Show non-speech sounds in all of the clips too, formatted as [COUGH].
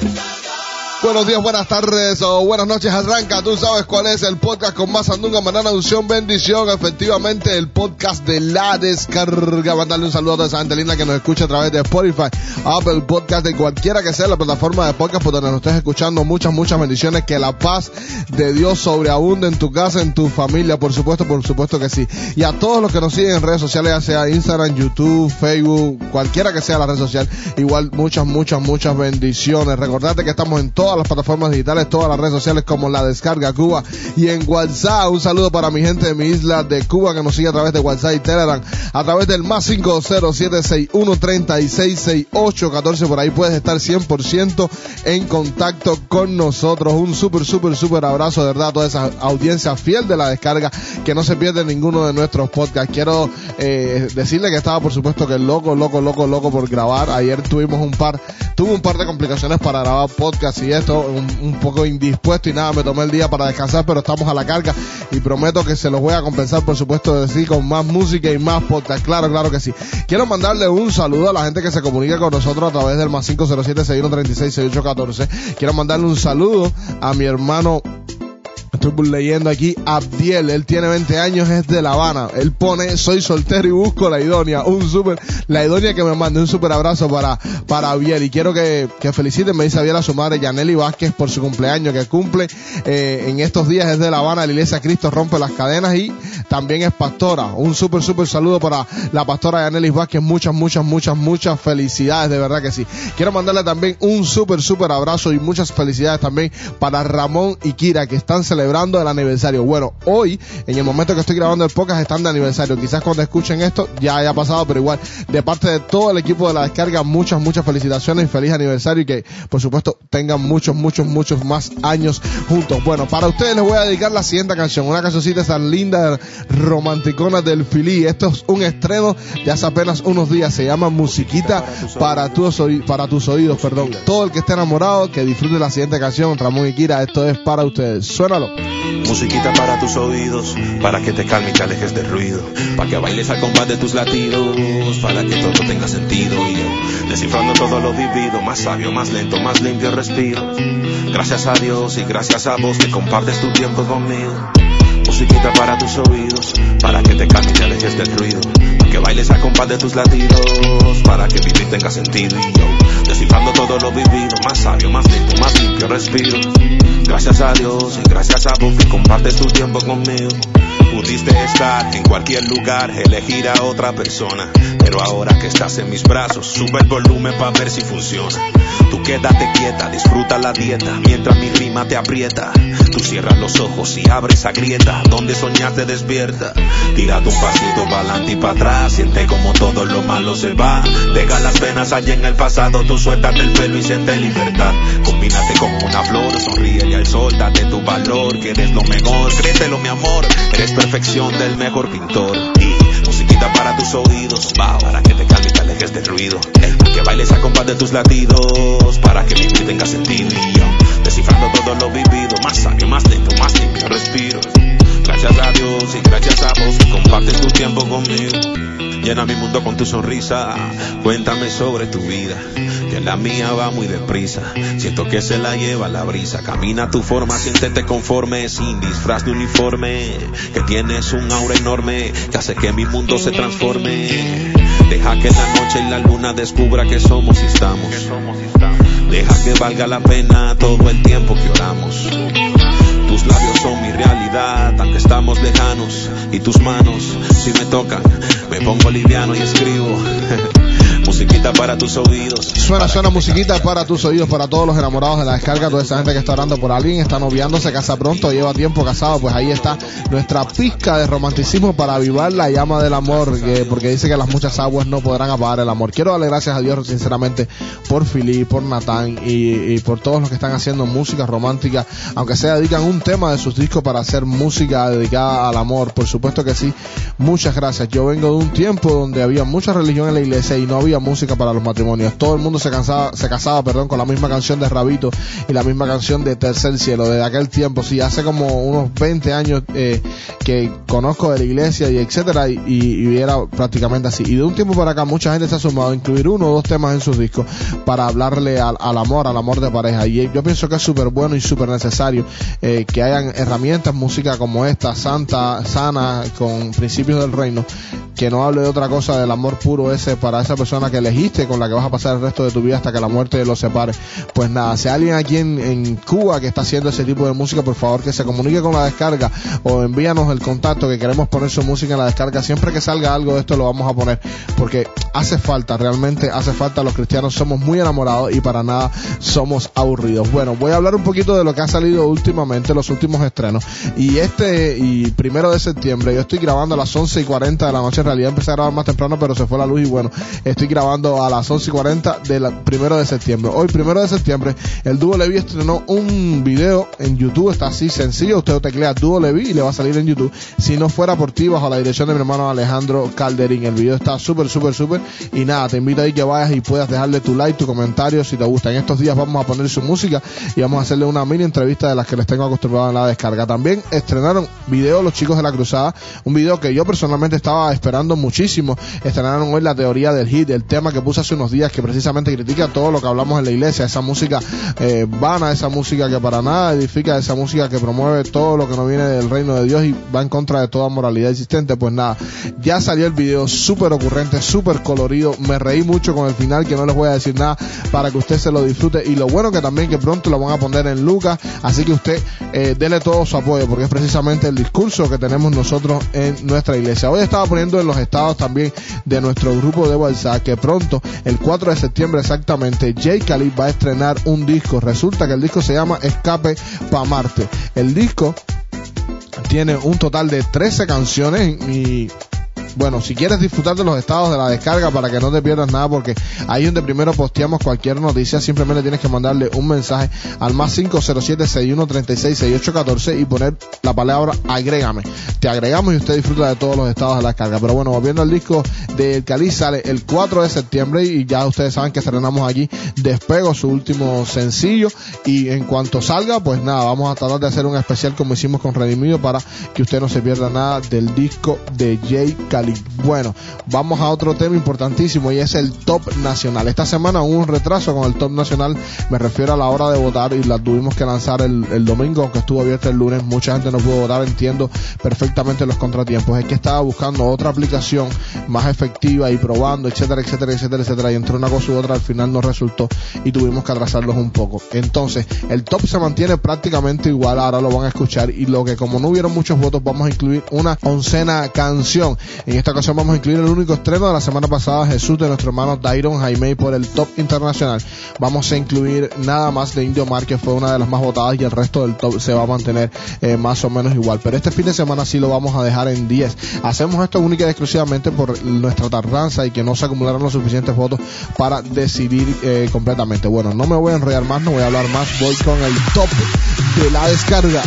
Bye. Buenos días, buenas tardes o buenas noches, arranca. Tú sabes cuál es el podcast con más andunga, manana, unción, bendición. Efectivamente, el podcast de la descarga. Mandarle un saludo a toda esa gente linda que nos escucha a través de Spotify, Apple Podcast, de cualquiera que sea la plataforma de podcast por donde nos estés escuchando. Muchas, muchas bendiciones. Que la paz de Dios sobreabunde en tu casa, en tu familia, por supuesto, por supuesto que sí. Y a todos los que nos siguen en redes sociales, ya sea Instagram, YouTube, Facebook, cualquiera que sea la red social, igual muchas, muchas, muchas bendiciones. Recordate que estamos en todas las plataformas digitales, todas las redes sociales como la descarga Cuba y en WhatsApp. Un saludo para mi gente de mi isla de Cuba que nos sigue a través de WhatsApp y Telegram, a través del más 50761366814. Por ahí puedes estar 100% en contacto con nosotros. Un súper, súper, súper abrazo de verdad a toda esa audiencia fiel de la descarga que no se pierde ninguno de nuestros podcasts. Quiero eh, decirle que estaba por supuesto que loco, loco, loco, loco por grabar. Ayer tuvimos un par, tuve un par de complicaciones para grabar podcast y esto un, poco indispuesto y nada, me tomé el día para descansar, pero estamos a la carga y prometo que se los voy a compensar, por supuesto, de con más música y más podcast. Claro, claro que sí. Quiero mandarle un saludo a la gente que se comunica con nosotros a través del más 507 6136 6814 Quiero mandarle un saludo a mi hermano Estoy leyendo aquí Abdiel, él tiene 20 años, es de La Habana. Él pone, soy soltero y busco la idónea. Un super, la idónea que me mande un super abrazo para, para Abdiel. Y quiero que, que feliciten, me dice Abdiel a su madre, Yaneli Vázquez, por su cumpleaños, que cumple eh, en estos días, es de La Habana, la iglesia Cristo rompe las cadenas y también es pastora. Un super, super saludo para la pastora Yaneli Vázquez. Muchas, muchas, muchas, muchas felicidades, de verdad que sí. Quiero mandarle también un super, super abrazo y muchas felicidades también para Ramón y Kira, que están celebrando celebrando el aniversario. Bueno, hoy, en el momento que estoy grabando el podcast, están de aniversario. Quizás cuando escuchen esto ya haya pasado, pero igual, de parte de todo el equipo de la descarga, muchas, muchas felicitaciones y feliz aniversario y que, por supuesto, tengan muchos, muchos, muchos más años juntos. Bueno, para ustedes les voy a dedicar la siguiente canción, una cancioncita tan linda, romanticona del Filí. Esto es un estreno de hace apenas unos días. Se llama Musiquita para tus, para tus oídos, perdón. Todo el que esté enamorado, que disfrute la siguiente canción, Ramón y Kira, esto es para ustedes. Suénalo. Musiquita para tus oídos, para que te calme y te alejes del ruido, para que bailes al compás de tus latidos, para que todo tenga sentido y yo, descifrando todo lo vivido, más sabio, más lento, más limpio respiro. Gracias a Dios y gracias a vos que compartes tu tiempo conmigo. Musiquita para tus oídos, para que te calme y te alejes del ruido, para que bailes al compás de tus latidos, para que vivir tenga sentido y yo, descifrando todo lo vivido, más sabio, más lento, más limpio respiro. Gracias a Dios y gracias a vos que compartes tu tiempo conmigo. Pudiste estar en cualquier lugar, elegir a otra persona. Pero ahora que estás en mis brazos, sube el volumen para ver si funciona. Tú quédate quieta, disfruta la dieta, mientras mi rima te aprieta. Tú cierras los ojos y abres esa grieta, donde soñaste despierta. Tírate un pasito para adelante y para atrás, siente como todo lo malo se va. Deja las penas allá en el pasado, tú suéltate el pelo y siente libertad. Combínate como una flor, sonríe y al sol, date tu valor, que eres lo mejor, créetelo mi amor, eres perfección del mejor pintor. Y musiquita para tus oídos, para que te calme y te alejes del ruido. que bailes a compás de tus latidos, para que vivir tenga sentido. Descifrando todo lo vivido, más sabio, más lento, más limpio respiro. Gracias a Dios y gracias a vos que compartes tu tiempo conmigo. Llena mi mundo con tu sonrisa. Cuéntame sobre tu vida, la mía va muy deprisa. Siento que se la lleva la brisa. Camina tu forma, siéntete conforme, sin disfraz de uniforme. Que tienes un aura enorme que hace que mi mundo se transforme. Deja que la noche y la luna descubra que somos y estamos. Deja que valga la pena todo el tiempo que oramos. Tus labios son mi realidad, aunque estamos lejanos. Y tus manos, si me tocan, me pongo liviano y escribo. [LAUGHS] musiquita para tus oídos. Suena, suena musiquita para tus oídos, para todos los enamorados de la descarga, toda esa gente que está orando por alguien, está noviando, se casa pronto, lleva tiempo casado, pues ahí está nuestra pizca de romanticismo para avivar la llama del amor, que, porque dice que las muchas aguas no podrán apagar el amor. Quiero darle gracias a Dios, sinceramente, por Fili, por Natán y, y por todos los que están haciendo música romántica, aunque se dedican un tema de sus discos para hacer música dedicada al amor, por supuesto que sí. Muchas gracias. Yo vengo de un tiempo donde había mucha religión en la iglesia y no había música para los matrimonios. Todo el mundo se cansaba, se casaba, perdón, con la misma canción de Rabito y la misma canción de Tercer Cielo. Desde aquel tiempo, sí, hace como unos 20 años eh, que conozco de la iglesia y etcétera, y, era prácticamente así. Y de un tiempo para acá, mucha gente se ha sumado a incluir uno o dos temas en sus discos para hablarle al, amor, al amor de pareja. Y yo pienso que es súper bueno y súper necesario eh, que hayan herramientas, música como esta, santa, sana, con principios del reino, que no hable de otra cosa del amor puro ese para esa persona que elegiste, con la que vas a pasar el resto de tu vida hasta que la muerte los separe. Pues nada, si hay alguien aquí en, en Cuba que está haciendo ese tipo de música, por favor que se comunique con la descarga o envíanos el contacto que queremos poner su música en la descarga. Siempre que salga algo de esto lo vamos a poner porque hace falta, realmente hace falta. Los cristianos somos muy enamorados y para nada somos aburridos. Bueno, voy a hablar un poquito de lo que ha salido últimamente, los últimos estrenos. Y este, y primero de septiembre, yo estoy grabando a las 11 y 40 de la noche. En realidad empecé a grabar más temprano, pero se fue la luz y bueno, estoy grabando a las 11 y 40 del primero de septiembre. Hoy, primero de septiembre, el dúo Levi estrenó un video en YouTube, está así sencillo. Usted teclea dúo Levi y le va a salir en YouTube. Si no fuera por ti, bajo la dirección de mi hermano Alejandro Calderín. El video está súper, súper, súper. Y nada, te invito ahí que vayas y puedas dejarle tu like, tu comentario si te gusta. En estos días vamos a poner su música y vamos a hacerle una mini entrevista de las que les tengo acostumbrado en la descarga. También estrenaron video los chicos de la cruzada, un video que yo personalmente estaba esperando muchísimo. Estrenaron hoy la teoría del hit, el tema que puse hace unos días que precisamente critica todo lo que hablamos en la iglesia, esa música eh, vana, esa música que para nada edifica, esa música que promueve todo lo que no viene del reino de Dios y va en contra de toda moralidad existente. Pues nada, ya salió el video súper ocurrente, súper colorido. Me reí mucho con el final, que no les voy a decir nada para que usted se lo disfrute. Y lo bueno que también que pronto lo van a poner en Lucas, así que usted eh, dele todo su apoyo, porque es precisamente el discurso que tenemos nosotros en nuestra iglesia. Hoy estaba poniendo en los estados también de nuestro grupo de WhatsApp que pronto, el 4 de septiembre exactamente, Jay Khalid va a estrenar un disco. Resulta que el disco se llama Escape pa' Marte. El disco tiene un total de 13 canciones y bueno, si quieres disfrutar de los estados de la descarga para que no te pierdas nada, porque ahí donde primero posteamos cualquier noticia, simplemente tienes que mandarle un mensaje al más 507 6814 y poner la palabra agrégame. Te agregamos y usted disfruta de todos los estados de la descarga. Pero bueno, volviendo al disco del Cali, sale el 4 de septiembre y ya ustedes saben que estrenamos allí Despego, su último sencillo. Y en cuanto salga, pues nada, vamos a tratar de hacer un especial como hicimos con Redimido para que usted no se pierda nada del disco de Jay Cali. Bueno, vamos a otro tema importantísimo y es el top nacional. Esta semana hubo un retraso con el top nacional, me refiero a la hora de votar y la tuvimos que lanzar el, domingo, aunque estuvo abierta el lunes, mucha gente no pudo votar, entiendo perfectamente los contratiempos. Es que estaba buscando otra aplicación más efectiva y probando, etcétera, etcétera, etcétera, etcétera, y entre una cosa u otra al final no resultó y tuvimos que atrasarlos un poco. Entonces, el top se mantiene prácticamente igual, ahora lo van a escuchar y lo que como no hubieron muchos votos vamos a incluir una oncena canción. En esta ocasión vamos a incluir el único estreno de la semana pasada, Jesús, de nuestro hermano Dairon Jaime por el top internacional. Vamos a incluir nada más de Indio Mar, que fue una de las más votadas y el resto del top se va a mantener eh, más o menos igual. Pero este fin de semana sí lo vamos a dejar en 10. Hacemos esto única y exclusivamente por nuestra tardanza y que no se acumularon los suficientes votos para decidir eh, completamente. Bueno, no me voy a enredar más, no voy a hablar más, voy con el top de la descarga.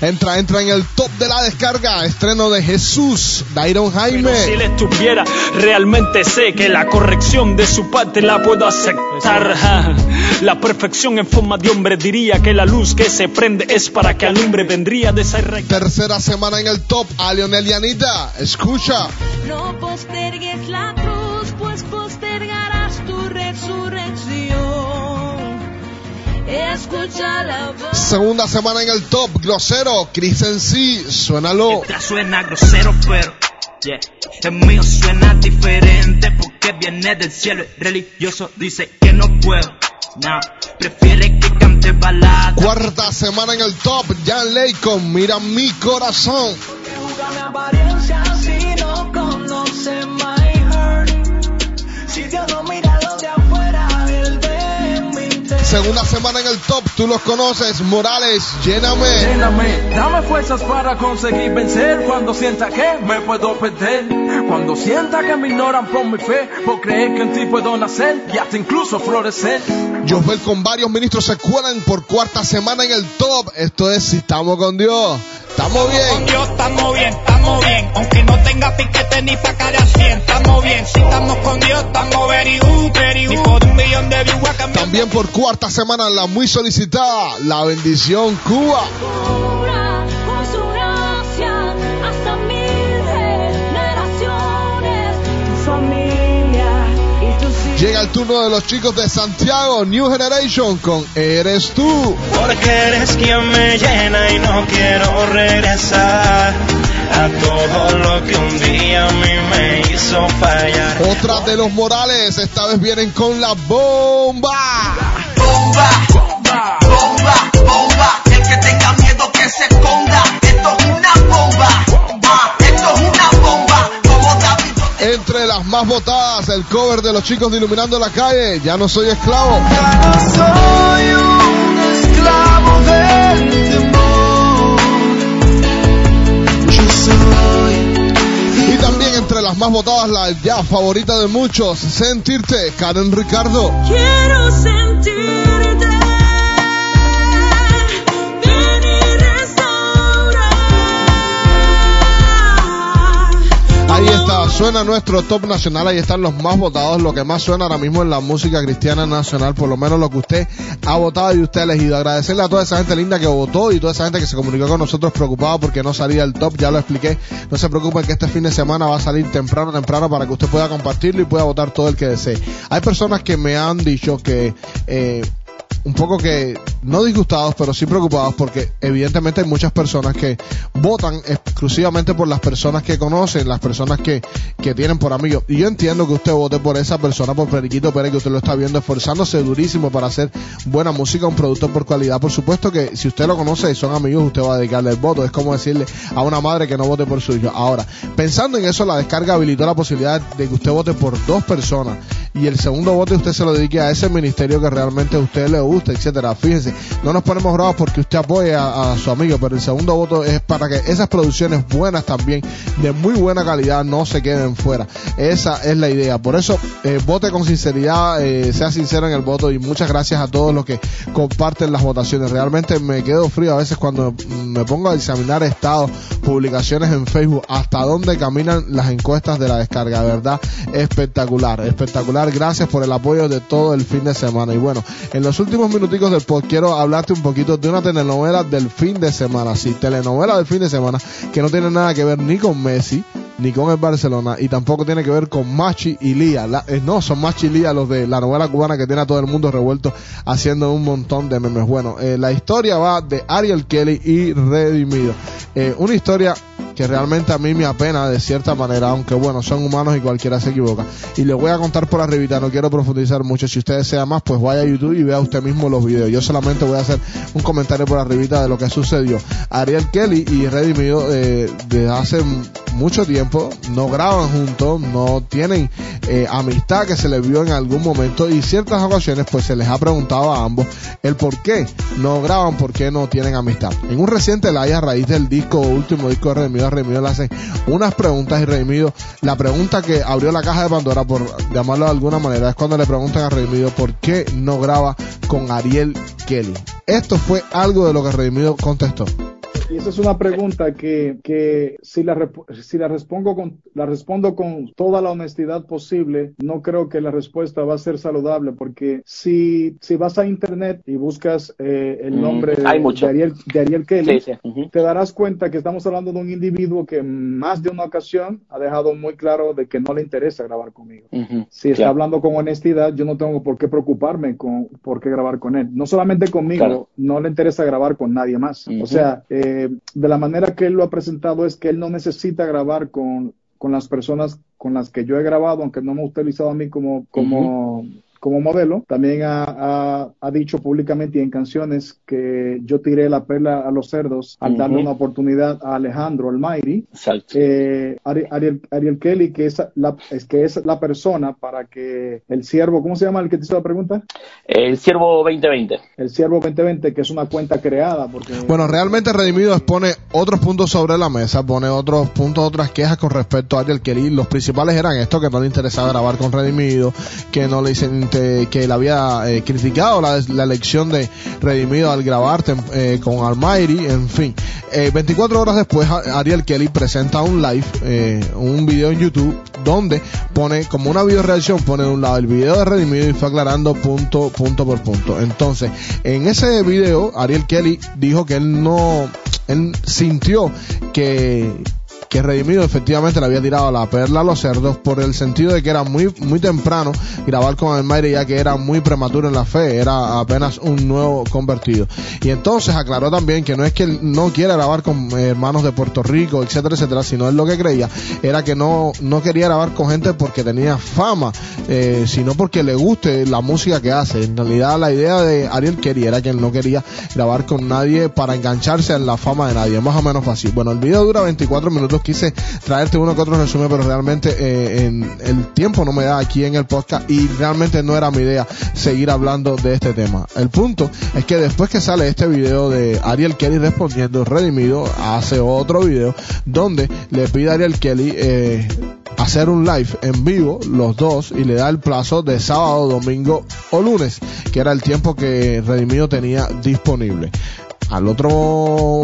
Entra, entra en el top de la descarga. Estreno de Jesús, Dairon Jaime. si él estuviera, realmente sé que la corrección de su parte la puedo aceptar. La perfección en forma de hombre diría que la luz que se prende es para que alumbre. Vendría de esa Tercera semana en el top, a Leonel y Anita. Escucha. No Escucha la voz. Segunda semana en el top, grosero, Chris en sí, suénalo. Esta suena grosero, pero yeah. el mío suena diferente porque viene del cielo. El religioso dice que no puedo. No, prefiere que cante balada. Cuarta semana en el top, Jan Ley con Mira mi corazón. apariencia Segunda semana en el top, tú los conoces, Morales, lléname. Lléname, dame fuerzas para conseguir vencer cuando sienta que me puedo perder. Cuando sienta que me ignoran por mi fe, por creer que en ti puedo nacer y hasta incluso florecer. Josbel con varios ministros se cuelan por cuarta semana en el top. Esto es Si estamos con Dios. Estamos Con bien. Dios estamos bien, estamos bien. Aunque no tenga piquete ni pa' cara al 100, estamos bien. Si estamos con Dios, estamos very good, very good. Ni por un millón de views. También por cuarta semana la muy solicitada, la bendición Cuba. Llega el turno de los chicos de Santiago, New Generation con Eres tú. Porque eres quien me llena y no quiero regresar a todo lo que un día a mí me hizo fallar. Otra de los Morales, esta vez vienen con la bomba. bomba, bomba, bomba, bomba. El que tenga miedo que se esconda. Esto es una bomba, ah, esto es una bomba. Como David. Entre las más votadas, el cover de los chicos de Iluminando la Calle, Ya no soy esclavo. Soy un esclavo del más votadas, la ya favorita de muchos, Sentirte, Karen Ricardo. Quiero sentirte. Ahí está, suena nuestro top nacional, ahí están los más votados, lo que más suena ahora mismo en la música cristiana nacional, por lo menos lo que usted ha votado y usted ha elegido. Agradecerle a toda esa gente linda que votó y toda esa gente que se comunicó con nosotros preocupado porque no salía el top, ya lo expliqué. No se preocupen que este fin de semana va a salir temprano, temprano para que usted pueda compartirlo y pueda votar todo el que desee. Hay personas que me han dicho que... Eh, un poco que no disgustados, pero sí preocupados porque evidentemente hay muchas personas que votan exclusivamente por las personas que conocen, las personas que, que tienen por amigos. Y yo entiendo que usted vote por esa persona, por Periquito Pérez, que usted lo está viendo esforzándose durísimo para hacer buena música, un producto por calidad. Por supuesto que si usted lo conoce y son amigos, usted va a dedicarle el voto. Es como decirle a una madre que no vote por su hijo. Ahora, pensando en eso, la descarga habilitó la posibilidad de que usted vote por dos personas y el segundo voto usted se lo dedique a ese ministerio que realmente usted le gusta, etcétera. Fíjense, no nos ponemos bravos porque usted apoye a, su amigo, pero el segundo voto es para que esas producciones buenas también, de muy buena calidad, no se queden fuera. Esa es la idea. Por eso, eh, vote con sinceridad, eh, sea sincero en el voto y muchas gracias a todos los que comparten las votaciones. Realmente me quedo frío a veces cuando me pongo a examinar estados, publicaciones en Facebook, hasta dónde caminan las encuestas de la descarga. De verdad, espectacular, espectacular. Gracias por el apoyo de todo el fin de semana. Y bueno, en los últimos minuticos del pod quiero hablarte un poquito de una telenovela del fin de semana. Sí, telenovela del fin de semana que no tiene nada que ver ni con Messi, ni con el Barcelona y tampoco tiene que ver con Machi y Lía. La- eh, no, son Machi y Lía los de la novela cubana que tiene a todo el mundo revuelto haciendo un montón de memes. Bueno, eh, la historia va de Ariel Kelly y Redimido. Eh, una historia que realmente a mí me apena de cierta manera, aunque bueno, son humanos y cualquiera se equivoca. Y les voy a contar por arribita, no quiero profundizar mucho. Si usted desea más, pues vaya a YouTube y vea usted mismo los videos. Yo solamente voy a hacer un comentario por arribita de lo que sucedió. Ariel Kelly y Redimido eh, desde hace mucho tiempo no graban juntos, no tienen eh, amistad que se les vio en algún momento y ciertas ocasiones pues se les ha preguntado a ambos el por qué no graban, por qué no tienen amistad. En un reciente live a raíz del disco, último disco de Redimido, a le hacen unas preguntas y Redimido, la pregunta que abrió la caja de Pandora por llamarlo de alguna manera es cuando le preguntan a Redimido por qué no graba con Ariel Kelly. Esto fue algo de lo que Redimido contestó. Y esa es una pregunta que, que si, la, si la, respondo con, la respondo con toda la honestidad posible, no creo que la respuesta va a ser saludable, porque si, si vas a internet y buscas eh, el nombre de, hay mucho. de Ariel, de Ariel Kelly, Sí, sí, ujú. te darás cuenta que estamos hablando de un individuo que más de una ocasión ha dejado muy claro de que no le interesa grabar conmigo. Si está hablando con honestidad, yo no tengo por qué preocuparme con por qué grabar con él. No solamente conmigo, Claro. no le interesa grabar con nadie más. O sea, eh, de la manera que él lo ha presentado es que él no necesita grabar con, con las personas con las que yo he grabado, aunque no me ha utilizado a mí como, como, como modelo. También ha, ha- ha dicho públicamente y en canciones que yo tiré la perla a los cerdos al darle una oportunidad a Alejandro. Exacto. Eh, Ari- Ariel, Ariel Kelly, que es la, es que es la persona para que el siervo, ¿cómo se llama el que te hizo la pregunta? El Siervo 2020. El siervo 2020, que es una cuenta creada, porque Bueno, realmente Redimido expone otros puntos sobre la mesa, pone otros puntos, otras quejas con respecto a Ariel Kelly. Los principales eran esto, que no le interesaba grabar con Redimido, que no le dicen que él había eh, criticado la, elección de Redimido al grabar tem- eh, con Almighty, en fin. Eh, 24 horas después, Ariel Kelly presenta un live, eh, un video en YouTube, donde pone como una video reacción, pone de un lado el video de Redimido y fue aclarando punto, punto por punto. Entonces, en ese video, Ariel Kelly dijo que él no, él sintió que que Redimido efectivamente le había tirado la perla a los cerdos por el sentido de que era muy muy temprano grabar con Almighty ya que era muy prematuro en la fe, era apenas un nuevo convertido. Y entonces aclaró también que no es que él no quiera grabar con hermanos de Puerto Rico, etcétera, etcétera, sino él lo que creía era que no, no quería grabar con gente porque tenía fama, eh, sino porque le guste la música que hace. En realidad la idea de Ariel Kelly era que él no quería grabar con nadie para engancharse en la fama de nadie, más o menos así. Bueno, el video dura 24 minutos, quise traerte uno que otro resumen, pero realmente eh, en el tiempo no me da aquí en el podcast y realmente no era mi idea seguir hablando de este tema. El punto es que después que sale este video de Ariel Kelly respondiendo, Redimido hace otro video donde le pide a Ariel Kelly eh, hacer un live en vivo los dos y le da el plazo de sábado, domingo o lunes, que era el tiempo que Redimido tenía disponible. Al otro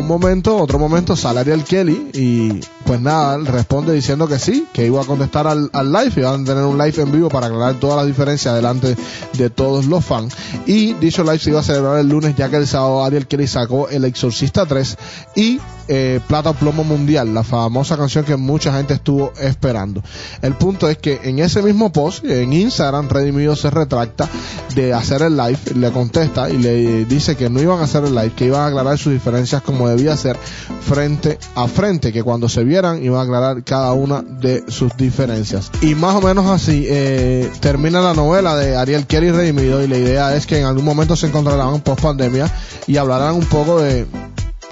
momento, otro momento sale Ariel Kelly y pues nada, responde diciendo que sí, que iba a contestar al, al live, iban a tener un live en vivo para aclarar todas las diferencias delante de todos los fans. Y dicho live se iba a celebrar el lunes ya que el sábado Ariel Kelly sacó El Exorcista 3 y eh, Plata o Plomo Mundial, la famosa canción que mucha gente estuvo esperando. El punto es que en ese mismo post, en Instagram, Redimido se retracta de hacer el live, le contesta y le dice que no iban a hacer el live, que iban a aclarar sus diferencias como debía ser frente a frente, que cuando se vieran iban a aclarar cada una de sus diferencias. Y más o menos así eh, termina la novela de Ariel Kelly Redimido y la idea es que en algún momento se encontrarán post pandemia y hablarán un poco de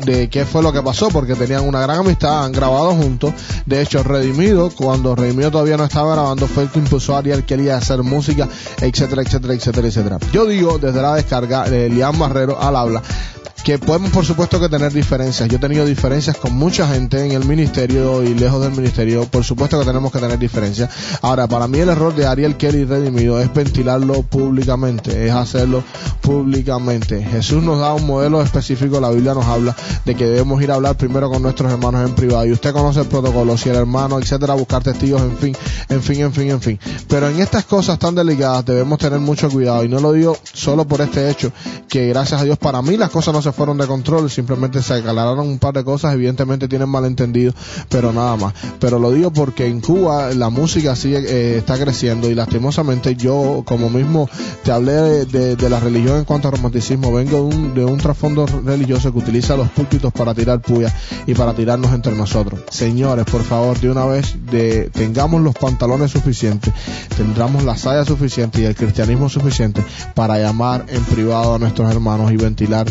de qué fue lo que pasó, porque tenían una gran amistad, han grabado juntos. De hecho, Redimido, cuando Redimido todavía no estaba grabando, fue el que impulsó a Ariel quería hacer música, etcétera, etcétera, etcétera, etcétera. Yo digo desde la descarga de Liam Barrero al habla que podemos por supuesto que tener diferencias. Yo he tenido diferencias con mucha gente en el ministerio y lejos del ministerio. Por supuesto que tenemos que tener diferencias. Ahora, para mí el error de Ariel Kelly Redimido es ventilarlo públicamente, es hacerlo públicamente. Jesús nos da un modelo específico, la Biblia nos habla de que debemos ir a hablar primero con nuestros hermanos en privado. Y usted conoce el protocolo, si el hermano, etcétera, buscar testigos, en fin, en fin, en fin, en fin. Pero en estas cosas tan delicadas debemos tener mucho cuidado. Y no lo digo solo por este hecho, que gracias a Dios para mí las cosas no se fueron de control, simplemente se aclararon un par de cosas, evidentemente tienen malentendido, pero nada más. Pero lo digo porque en Cuba la música sigue, eh, está creciendo y lastimosamente yo, como mismo te hablé de, de- de la religión en cuanto a romanticismo, vengo de un, de un trasfondo religioso que utiliza los púlpitos para tirar puya y para tirarnos entre nosotros. Señores, por favor, de una vez de, tengamos los pantalones suficientes, tendremos la saya suficiente y el cristianismo suficiente para llamar en privado a nuestros hermanos y ventilar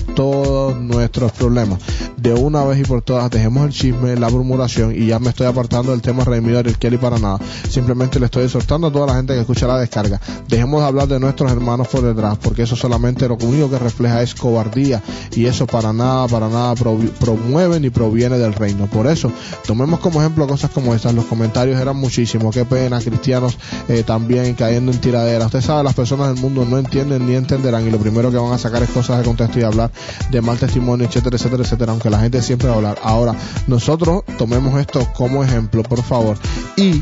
nuestros problemas. De una vez y por todas, dejemos el chisme, la murmuración y ya me estoy apartando del tema redimido del Kelly para nada. Simplemente le estoy exhortando a toda la gente que escucha la descarga. Dejemos de hablar de nuestros hermanos por detrás, porque eso solamente lo único que refleja es cobardía y eso para nada, para nada promueve ni proviene del reino. Por eso, tomemos como ejemplo cosas como estas. Los comentarios eran muchísimos. Qué pena, cristianos eh, también cayendo en tiraderas. Usted sabe, las personas del mundo no entienden ni entenderán y lo primero que van a sacar es cosas de contexto y hablar de mal testimonio, etcétera, etcétera, etcétera. Aunque la gente siempre va a hablar. Ahora, nosotros tomemos esto como ejemplo, por favor. Y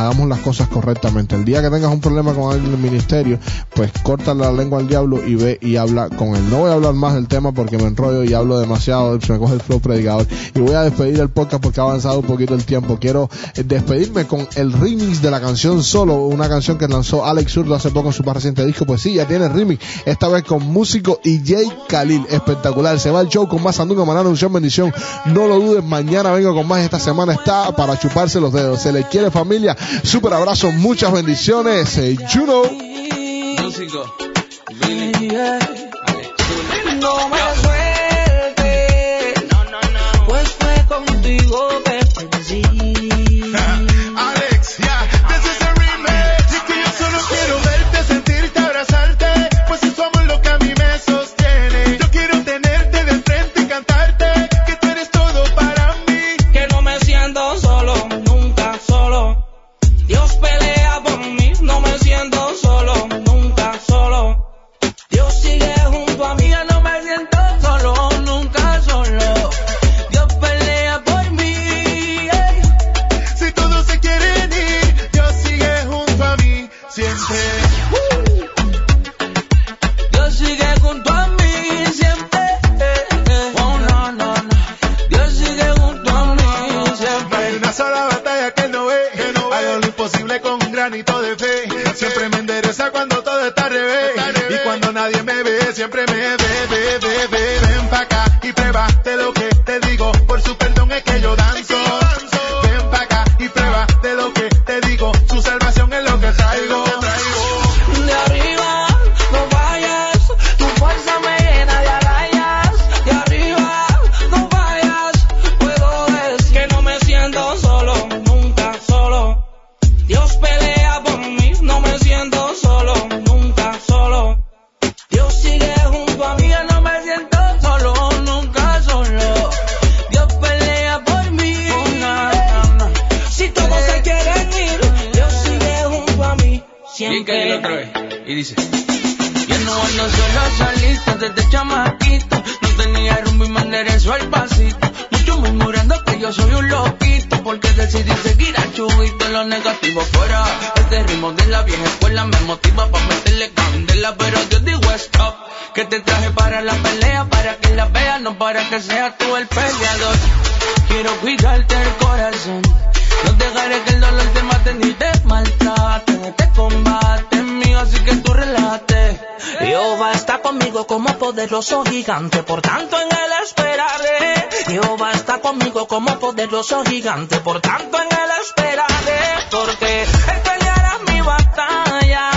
hagamos las cosas correctamente. El día que tengas un problema con alguien del ministerio, pues corta la lengua al diablo y ve y habla con él. No voy a hablar más del tema porque me enrollo y hablo demasiado, se me coge el flow predicador. Y voy a despedir el podcast porque ha avanzado un poquito el tiempo. Quiero eh, despedirme con el remix de la canción Solo, una canción que lanzó Alex Zurdo hace poco en su más reciente disco. Pues sí, ya tiene remix, esta vez con músico y Jay Khalil. Espectacular. Se va el show con más Sandunga, Manana, Unción, Bendición. No lo dudes, mañana vengo con más. Esta semana está para chuparse los dedos. Se les quiere familia. Súper abrazo, muchas bendiciones. Eh, Juno. que yo danzo. tener en su alpacito. Muchos murmurando que yo soy un loquito. Porque decidí seguir al chubito. Lo negativo fuera. Este ritmo de la vieja escuela me motiva para meterle candela. Pero yo digo stop. Que te traje para la pelea. Para que la veas, no para que seas tú el peleador. Quiero cuidarte el corazón. No dejaré que el dolor te mate ni te maltrate. Este combate mío, así que Jehová está conmigo como poderoso gigante, por tanto en él esperaré. Jehová está conmigo como poderoso gigante, por tanto en él esperaré, porque él peleará mi batalla.